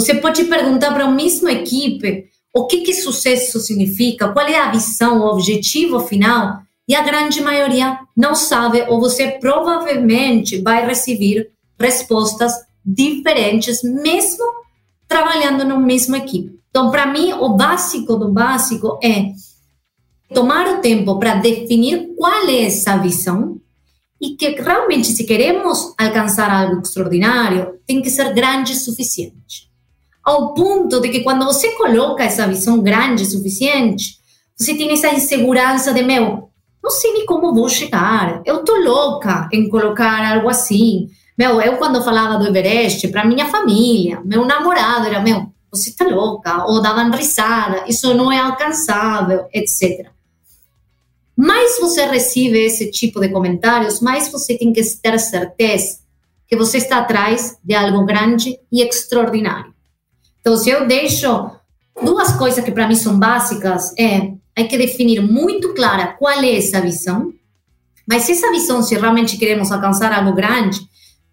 Você pode perguntar para a mesma equipe o que, que sucesso significa, qual é a visão, o objetivo final, e a grande maioria não sabe, ou você provavelmente vai receber respostas diferentes, mesmo trabalhando na mesma equipe. Então, para mim, o básico do básico é tomar o tempo para definir qual é essa visão e que realmente, se queremos alcançar algo extraordinário, tem que ser grande o suficiente. Ao ponto de que quando você coloca essa visão grande suficiente, você tem essa insegurança de, meu, não sei nem como vou chegar, eu tô louca em colocar algo assim. Meu, eu quando falava do Everest, para minha família, meu namorado era, meu, você tá louca, ou davam risada, isso não é alcançável, etc. Mais você recebe esse tipo de comentários, mais você tem que ter certeza que você está atrás de algo grande e extraordinário. Então, se eu deixo duas coisas que para mim são básicas, é hay que definir muito clara qual é essa visão, mas essa visão, se realmente queremos alcançar algo grande,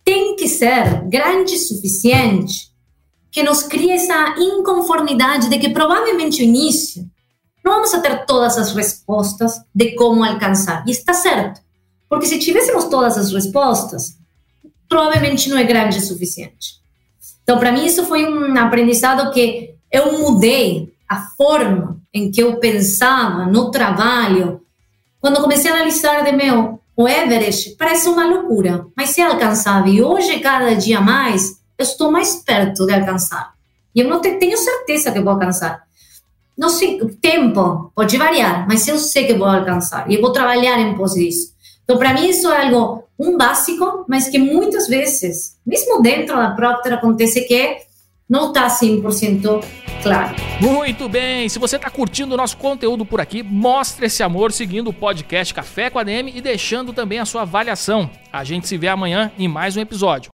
tem que ser grande o suficiente que nos crie essa inconformidade de que provavelmente no início não vamos ter todas as respostas de como alcançar. E está certo, porque se tivéssemos todas as respostas, provavelmente não é grande o suficiente. Então, para mim, isso foi um aprendizado que eu mudei a forma em que eu pensava no trabalho, quando comecei a analisar de meu, o Everest parece uma loucura, mas é alcançável. E hoje, cada dia mais, eu estou mais perto de alcançar. E eu não tenho certeza que vou alcançar. Não sei, o tempo pode variar, mas eu sei que vou alcançar. E eu vou trabalhar em pós disso. Então, para mim, isso é algo, um básico, mas que muitas vezes, mesmo dentro da Procter, acontece que não está 100% claro. Muito bem, se você está curtindo o nosso conteúdo por aqui, mostre esse amor seguindo o podcast Café com a DM e deixando também a sua avaliação. A gente se vê amanhã em mais um episódio.